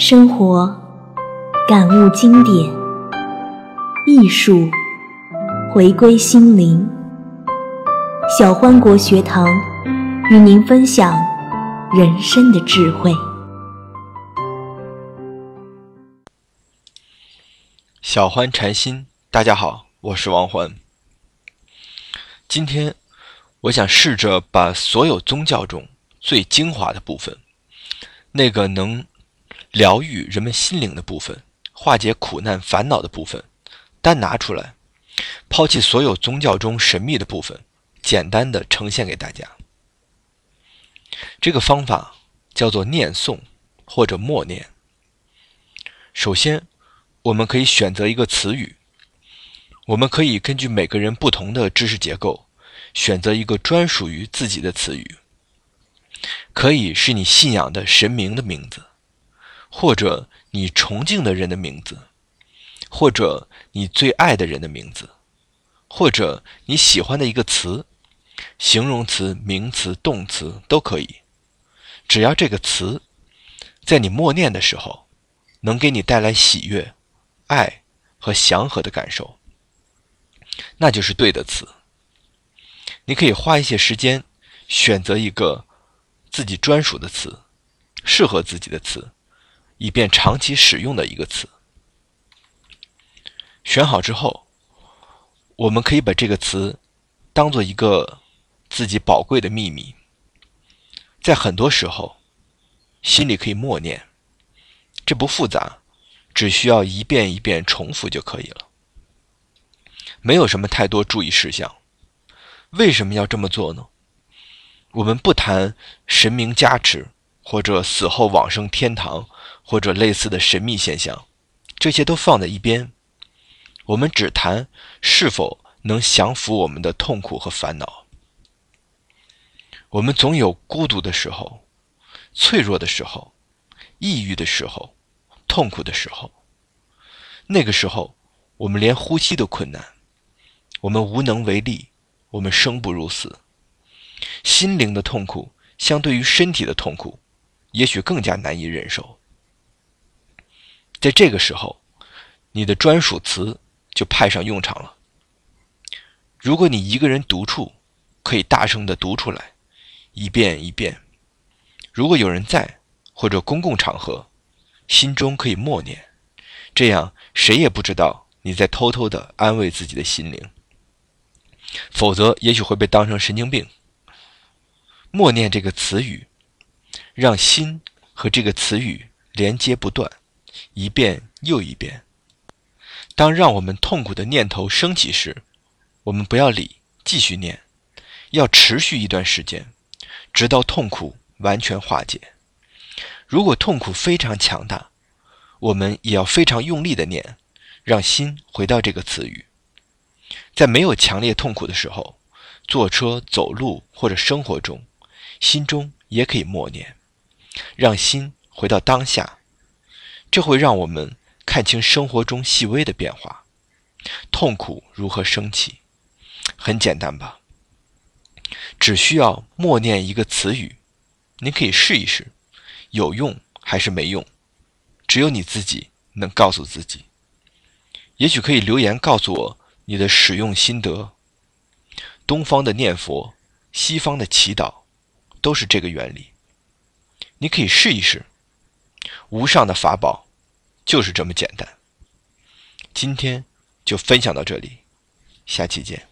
生活感悟经典，艺术回归心灵。小欢国学堂与您分享人生的智慧。小欢禅心，大家好，我是王欢。今天，我想试着把所有宗教中最精华的部分，那个能疗愈人们心灵的部分，化解苦难烦恼的部分，单拿出来，抛弃所有宗教中神秘的部分，简单的呈现给大家。这个方法叫做念诵或者默念。首先，我们可以选择一个词语。我们可以根据每个人不同的知识结构，选择一个专属于自己的词语。可以是你信仰的神明的名字，或者你崇敬的人的名字，或者你最爱的人的名字，或者你喜欢的一个词，形容词、名词、动词都可以。只要这个词在你默念的时候，能给你带来喜悦、爱和祥和的感受。那就是对的词。你可以花一些时间，选择一个自己专属的词，适合自己的词，以便长期使用的一个词。选好之后，我们可以把这个词当做一个自己宝贵的秘密，在很多时候，心里可以默念，这不复杂，只需要一遍一遍重复就可以了。没有什么太多注意事项，为什么要这么做呢？我们不谈神明加持，或者死后往生天堂，或者类似的神秘现象，这些都放在一边。我们只谈是否能降服我们的痛苦和烦恼。我们总有孤独的时候，脆弱的时候，抑郁的时候，痛苦的时候。那个时候，我们连呼吸都困难。我们无能为力，我们生不如死。心灵的痛苦相对于身体的痛苦，也许更加难以忍受。在这个时候，你的专属词就派上用场了。如果你一个人独处，可以大声的读出来，一遍一遍；如果有人在或者公共场合，心中可以默念，这样谁也不知道你在偷偷的安慰自己的心灵。否则，也许会被当成神经病。默念这个词语，让心和这个词语连接不断，一遍又一遍。当让我们痛苦的念头升起时，我们不要理，继续念，要持续一段时间，直到痛苦完全化解。如果痛苦非常强大，我们也要非常用力的念，让心回到这个词语。在没有强烈痛苦的时候，坐车、走路或者生活中，心中也可以默念，让心回到当下。这会让我们看清生活中细微的变化，痛苦如何升起。很简单吧？只需要默念一个词语，您可以试一试，有用还是没用，只有你自己能告诉自己。也许可以留言告诉我。你的使用心得，东方的念佛，西方的祈祷，都是这个原理。你可以试一试，无上的法宝就是这么简单。今天就分享到这里，下期见。